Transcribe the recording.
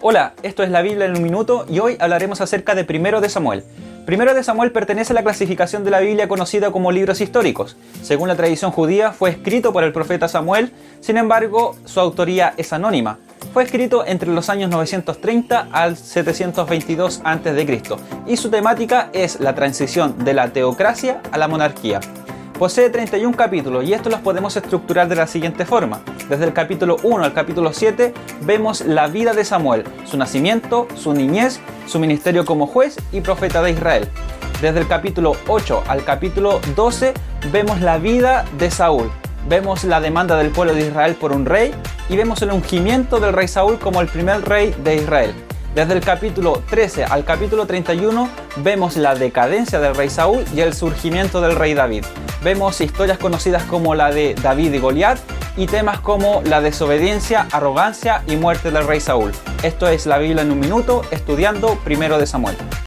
Hola, esto es la Biblia en un minuto y hoy hablaremos acerca de Primero de Samuel. Primero de Samuel pertenece a la clasificación de la Biblia conocida como libros históricos. Según la tradición judía, fue escrito por el profeta Samuel, sin embargo, su autoría es anónima. Fue escrito entre los años 930 al 722 a.C. y su temática es la transición de la teocracia a la monarquía. Posee 31 capítulos y estos los podemos estructurar de la siguiente forma. Desde el capítulo 1 al capítulo 7 vemos la vida de Samuel, su nacimiento, su niñez, su ministerio como juez y profeta de Israel. Desde el capítulo 8 al capítulo 12 vemos la vida de Saúl, vemos la demanda del pueblo de Israel por un rey y vemos el ungimiento del rey Saúl como el primer rey de Israel. Desde el capítulo 13 al capítulo 31 vemos la decadencia del rey Saúl y el surgimiento del rey David. Vemos historias conocidas como la de David y Goliat y temas como la desobediencia, arrogancia y muerte del rey Saúl. Esto es la Biblia en un minuto, estudiando primero de Samuel.